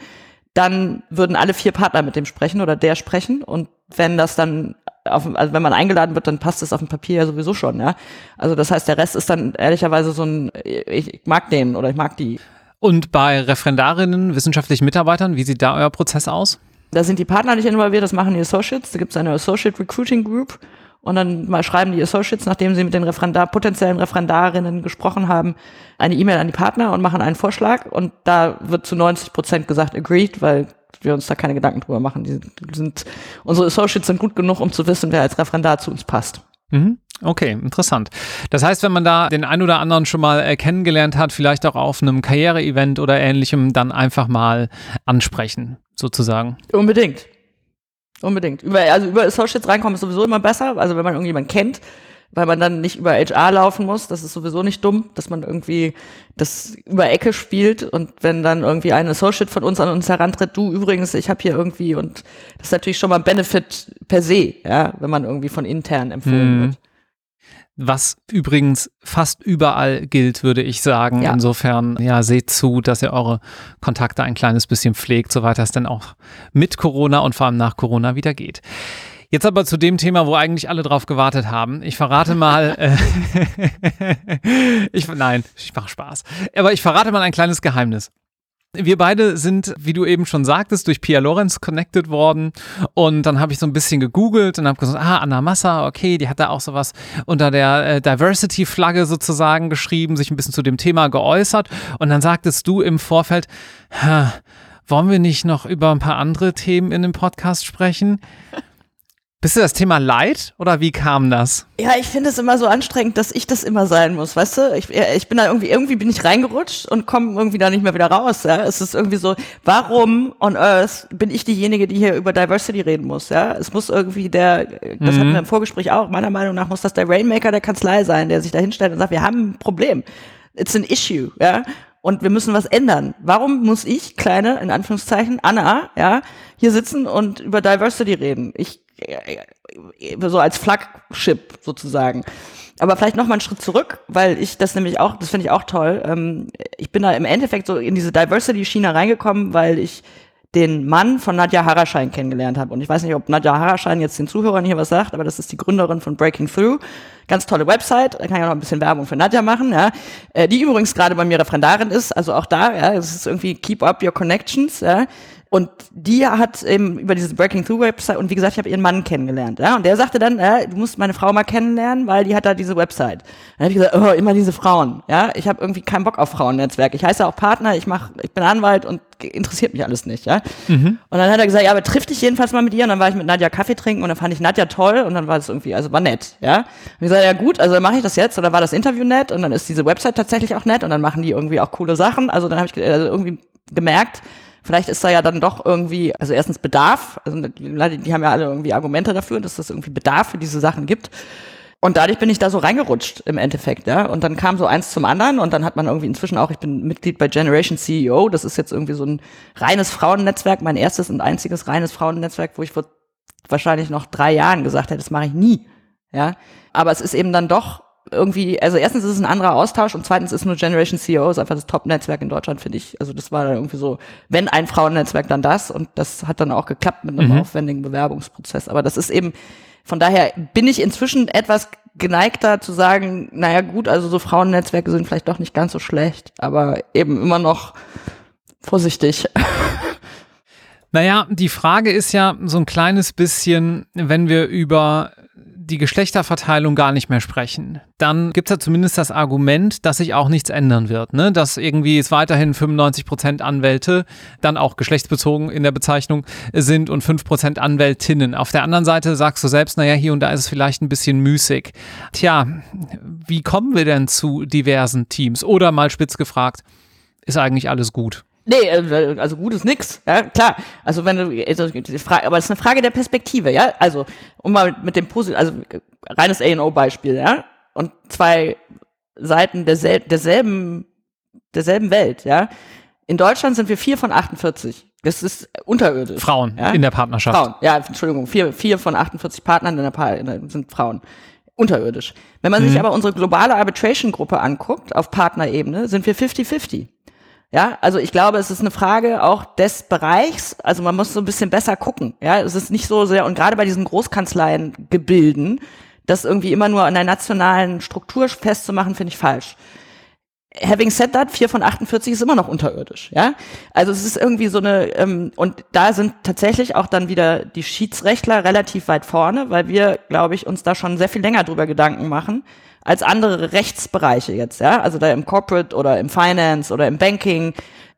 S2: dann würden alle vier Partner mit dem sprechen oder der sprechen und wenn das dann auf, also wenn man eingeladen wird, dann passt es auf dem Papier ja sowieso schon, ja. Also das heißt, der Rest ist dann ehrlicherweise so ein, ich, ich mag den oder ich mag die.
S1: Und bei Referendarinnen, wissenschaftlichen Mitarbeitern, wie sieht da euer Prozess aus?
S2: Da sind die Partner nicht involviert, das machen die Associates. Da gibt es eine Associate Recruiting Group und dann mal schreiben die Associates, nachdem sie mit den Referendar, potenziellen Referendarinnen gesprochen haben, eine E-Mail an die Partner und machen einen Vorschlag. Und da wird zu 90 Prozent gesagt, agreed, weil wir uns da keine Gedanken drüber machen. Die sind, unsere Associates sind gut genug, um zu wissen, wer als Referendar zu uns passt.
S1: Mhm. Okay, interessant. Das heißt, wenn man da den ein oder anderen schon mal äh, kennengelernt hat, vielleicht auch auf einem Karriere-Event oder ähnlichem, dann einfach mal ansprechen, sozusagen.
S2: Unbedingt. Unbedingt. Über, also über Associates reinkommen ist sowieso immer besser. Also wenn man irgendjemanden kennt, weil man dann nicht über HR laufen muss, das ist sowieso nicht dumm, dass man irgendwie das über Ecke spielt und wenn dann irgendwie ein Associate von uns an uns herantritt, du übrigens, ich habe hier irgendwie und das ist natürlich schon mal ein Benefit per se, ja, wenn man irgendwie von intern empfohlen hm. wird
S1: was übrigens fast überall gilt, würde ich sagen. Ja. Insofern, ja, seht zu, dass ihr eure Kontakte ein kleines bisschen pflegt, soweit das denn auch mit Corona und vor allem nach Corona wieder geht. Jetzt aber zu dem Thema, wo eigentlich alle drauf gewartet haben. Ich verrate [laughs] mal, äh, [laughs] ich, nein, ich mache Spaß. Aber ich verrate mal ein kleines Geheimnis. Wir beide sind, wie du eben schon sagtest, durch Pia Lorenz connected worden. Und dann habe ich so ein bisschen gegoogelt und habe gesagt, ah, Anna Massa, okay, die hat da auch sowas unter der äh, Diversity-Flagge sozusagen geschrieben, sich ein bisschen zu dem Thema geäußert. Und dann sagtest du im Vorfeld, wollen wir nicht noch über ein paar andere Themen in dem Podcast sprechen? Bist du das Thema Leid oder wie kam das?
S2: Ja, ich finde es immer so anstrengend, dass ich das immer sein muss, weißt du? Ich, ich bin da irgendwie, irgendwie bin ich reingerutscht und komme irgendwie da nicht mehr wieder raus, ja? Es ist irgendwie so, warum on earth bin ich diejenige, die hier über Diversity reden muss, ja? Es muss irgendwie der, das mhm. hatten wir im Vorgespräch auch, meiner Meinung nach muss das der Rainmaker der Kanzlei sein, der sich da hinstellt und sagt, wir haben ein Problem. It's an issue, ja? und wir müssen was ändern. Warum muss ich, kleine, in Anführungszeichen, Anna, ja, hier sitzen und über Diversity reden? Ich so als Flagship sozusagen. Aber vielleicht noch mal einen Schritt zurück, weil ich das nämlich auch, das finde ich auch toll. Ähm, ich bin da im Endeffekt so in diese Diversity-Schiene reingekommen, weil ich den Mann von Nadja Haraschein kennengelernt habe. Und ich weiß nicht, ob Nadja Haraschein jetzt den Zuhörern hier was sagt, aber das ist die Gründerin von Breaking Through. Ganz tolle Website, da kann ich auch noch ein bisschen Werbung für Nadja machen, ja. Äh, die übrigens gerade bei mir Referendarin ist, also auch da, ja, es ist irgendwie Keep Up Your Connections, ja. Und die hat eben über diese Breaking Through Website und wie gesagt, ich habe ihren Mann kennengelernt. Ja? Und der sagte dann, ja, du musst meine Frau mal kennenlernen, weil die hat da diese Website. Dann habe ich gesagt, oh, immer diese Frauen. Ja, ich habe irgendwie keinen Bock auf Frauennetzwerk. Ich heiße auch Partner, ich mach, ich bin Anwalt und interessiert mich alles nicht. Ja. Mhm. Und dann hat er gesagt, ja, aber triff dich jedenfalls mal mit ihr. Und dann war ich mit Nadja Kaffee trinken und dann fand ich Nadja toll und dann war es irgendwie, also war nett. Ja. Und ich gesagt, ja gut, also dann mache ich das jetzt. Und dann war das Interview nett und dann ist diese Website tatsächlich auch nett und dann machen die irgendwie auch coole Sachen. Also dann habe ich also irgendwie gemerkt, Vielleicht ist da ja dann doch irgendwie, also erstens Bedarf, also die, die haben ja alle irgendwie Argumente dafür, dass es irgendwie Bedarf für diese Sachen gibt. Und dadurch bin ich da so reingerutscht im Endeffekt, ja. Und dann kam so eins zum anderen und dann hat man irgendwie inzwischen auch, ich bin Mitglied bei Generation CEO, das ist jetzt irgendwie so ein reines Frauennetzwerk, mein erstes und einziges reines Frauennetzwerk, wo ich vor wahrscheinlich noch drei Jahren gesagt hätte, das mache ich nie, ja. Aber es ist eben dann doch irgendwie, also erstens ist es ein anderer Austausch und zweitens ist nur Generation CEOs einfach das Top-Netzwerk in Deutschland, finde ich. Also das war dann irgendwie so, wenn ein Frauennetzwerk, dann das und das hat dann auch geklappt mit einem mhm. aufwendigen Bewerbungsprozess. Aber das ist eben, von daher bin ich inzwischen etwas geneigter zu sagen, naja gut, also so Frauennetzwerke sind vielleicht doch nicht ganz so schlecht, aber eben immer noch vorsichtig. [laughs]
S1: Naja, die Frage ist ja so ein kleines bisschen, wenn wir über die Geschlechterverteilung gar nicht mehr sprechen, dann gibt es ja zumindest das Argument, dass sich auch nichts ändern wird. Ne? Dass irgendwie es weiterhin 95 Prozent Anwälte dann auch geschlechtsbezogen in der Bezeichnung sind und 5 Prozent Anwältinnen. Auf der anderen Seite sagst du selbst, naja, hier und da ist es vielleicht ein bisschen müßig. Tja, wie kommen wir denn zu diversen Teams? Oder mal spitz gefragt, ist eigentlich alles gut?
S2: Nee, äh, also gut ist nix, ja, klar. Also wenn du, also, die Frage, aber es ist eine Frage der Perspektive, ja. Also, um mal mit dem Positiv, also reines A&O-Beispiel, ja. Und zwei Seiten dersel derselben, derselben Welt, ja. In Deutschland sind wir vier von 48. Das ist unterirdisch.
S1: Frauen ja? in der Partnerschaft.
S2: Frauen, ja, Entschuldigung, vier, vier von 48 Partnern in der Paar sind Frauen. unterirdisch. Wenn man mhm. sich aber unsere globale Arbitration-Gruppe anguckt, auf Partnerebene, sind wir 50-50. Ja, also ich glaube, es ist eine Frage auch des Bereichs. Also man muss so ein bisschen besser gucken. Ja, es ist nicht so sehr, und gerade bei diesen Großkanzleien-Gebilden, das irgendwie immer nur an der nationalen Struktur festzumachen, finde ich falsch. Having said that, 4 von 48 ist immer noch unterirdisch, ja. Also es ist irgendwie so eine, ähm, und da sind tatsächlich auch dann wieder die Schiedsrechtler relativ weit vorne, weil wir, glaube ich, uns da schon sehr viel länger drüber Gedanken machen, als andere Rechtsbereiche jetzt, ja. Also da im Corporate oder im Finance oder im Banking.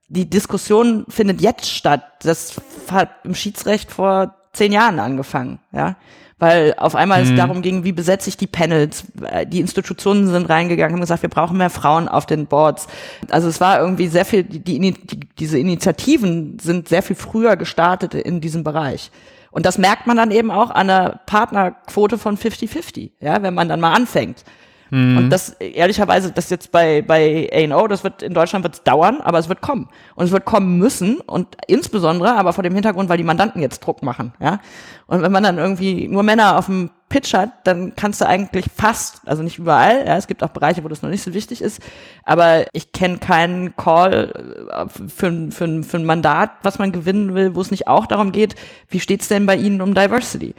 S2: Die Diskussion findet jetzt statt. Das hat im Schiedsrecht vor zehn Jahren angefangen, ja weil auf einmal mhm. es darum ging, wie besetze ich die Panels. Die Institutionen sind reingegangen, haben gesagt, wir brauchen mehr Frauen auf den Boards. Also es war irgendwie sehr viel, die, die, diese Initiativen sind sehr viel früher gestartet in diesem Bereich. Und das merkt man dann eben auch an der Partnerquote von 50-50, ja, wenn man dann mal anfängt. Mhm. Und das, ehrlicherweise, das jetzt bei, bei A&O, das wird, in Deutschland wird es dauern, aber es wird kommen. Und es wird kommen müssen und insbesondere aber vor dem Hintergrund, weil die Mandanten jetzt Druck machen, ja. Und wenn man dann irgendwie nur Männer auf dem Pitch hat, dann kannst du eigentlich fast, also nicht überall, ja, es gibt auch Bereiche, wo das noch nicht so wichtig ist, aber ich kenne keinen Call äh, für, für, für ein Mandat, was man gewinnen will, wo es nicht auch darum geht, wie steht's denn bei Ihnen um Diversity?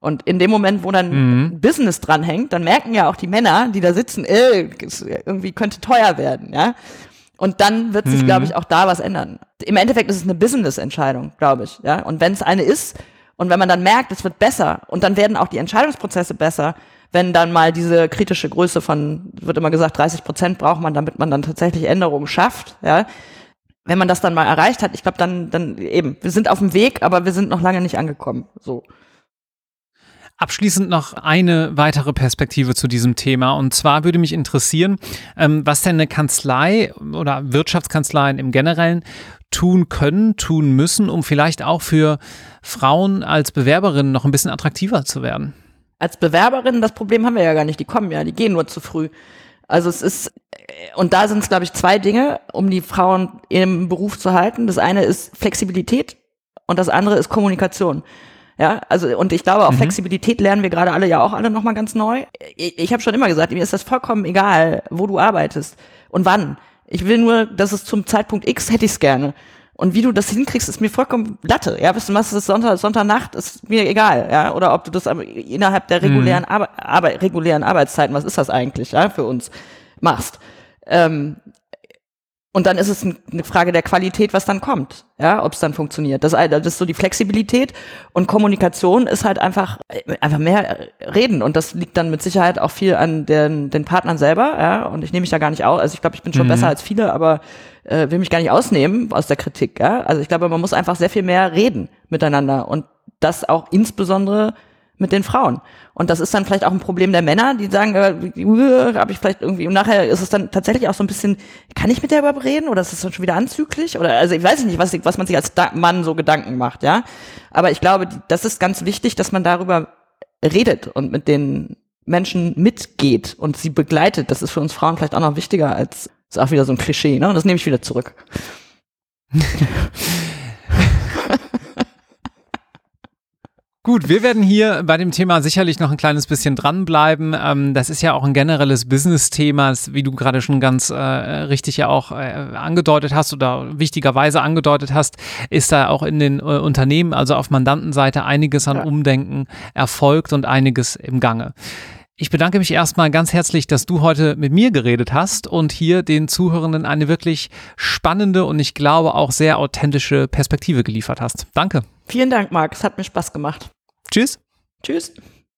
S2: Und in dem Moment, wo dann mhm. Business dranhängt, dann merken ja auch die Männer, die da sitzen, äh, irgendwie könnte teuer werden, ja. Und dann wird sich, mhm. glaube ich, auch da was ändern. Im Endeffekt ist es eine Business-Entscheidung, glaube ich, ja. Und wenn es eine ist und wenn man dann merkt, es wird besser und dann werden auch die Entscheidungsprozesse besser, wenn dann mal diese kritische Größe von, wird immer gesagt, 30 Prozent braucht man, damit man dann tatsächlich Änderungen schafft, ja. Wenn man das dann mal erreicht hat, ich glaube, dann, dann eben, wir sind auf dem Weg, aber wir sind noch lange nicht angekommen, so.
S1: Abschließend noch eine weitere Perspektive zu diesem Thema. Und zwar würde mich interessieren, ähm, was denn eine Kanzlei oder Wirtschaftskanzleien im Generellen tun können, tun müssen, um vielleicht auch für Frauen als Bewerberinnen noch ein bisschen attraktiver zu werden.
S2: Als Bewerberinnen, das Problem haben wir ja gar nicht. Die kommen ja, die gehen nur zu früh. Also es ist, und da sind es, glaube ich, zwei Dinge, um die Frauen im Beruf zu halten. Das eine ist Flexibilität und das andere ist Kommunikation. Ja, also und ich glaube, auch mhm. Flexibilität lernen wir gerade alle ja auch alle nochmal ganz neu. Ich, ich habe schon immer gesagt, mir ist das vollkommen egal, wo du arbeitest und wann. Ich will nur, dass es zum Zeitpunkt X hätte ich es gerne. Und wie du das hinkriegst, ist mir vollkommen Latte. Ja, weißt du, was ist Sonntag, Sonntagnacht, ist mir egal. Ja, oder ob du das innerhalb der regulären, mhm. Arbe Arbe regulären Arbeitszeiten, was ist das eigentlich, ja, für uns, machst. Ähm, und dann ist es eine Frage der Qualität, was dann kommt, ja, ob es dann funktioniert. Das, das ist so die Flexibilität und Kommunikation ist halt einfach einfach mehr reden und das liegt dann mit Sicherheit auch viel an den, den Partnern selber, ja. Und ich nehme mich da gar nicht aus. Also ich glaube, ich bin schon mhm. besser als viele, aber äh, will mich gar nicht ausnehmen aus der Kritik, ja. Also ich glaube, man muss einfach sehr viel mehr reden miteinander und das auch insbesondere mit den Frauen. Und das ist dann vielleicht auch ein Problem der Männer, die sagen, äh, habe ich vielleicht irgendwie, und nachher ist es dann tatsächlich auch so ein bisschen, kann ich mit der überhaupt reden oder ist es schon wieder anzüglich? Oder also ich weiß nicht, was, was man sich als Mann so Gedanken macht, ja. Aber ich glaube, das ist ganz wichtig, dass man darüber redet und mit den Menschen mitgeht und sie begleitet. Das ist für uns Frauen vielleicht auch noch wichtiger als, ist auch wieder so ein Klischee, ne? Und das nehme ich wieder zurück. [laughs]
S1: Gut, wir werden hier bei dem Thema sicherlich noch ein kleines bisschen dranbleiben. Ähm, das ist ja auch ein generelles Business-Thema, wie du gerade schon ganz äh, richtig ja auch äh, angedeutet hast oder wichtigerweise angedeutet hast, ist da auch in den äh, Unternehmen, also auf Mandantenseite, einiges an ja. Umdenken erfolgt und einiges im Gange. Ich bedanke mich erstmal ganz herzlich, dass du heute mit mir geredet hast und hier den Zuhörenden eine wirklich spannende und ich glaube auch sehr authentische Perspektive geliefert hast. Danke.
S2: Vielen Dank, Marc. Es hat mir Spaß gemacht.
S1: Tschüss.
S2: Tschüss.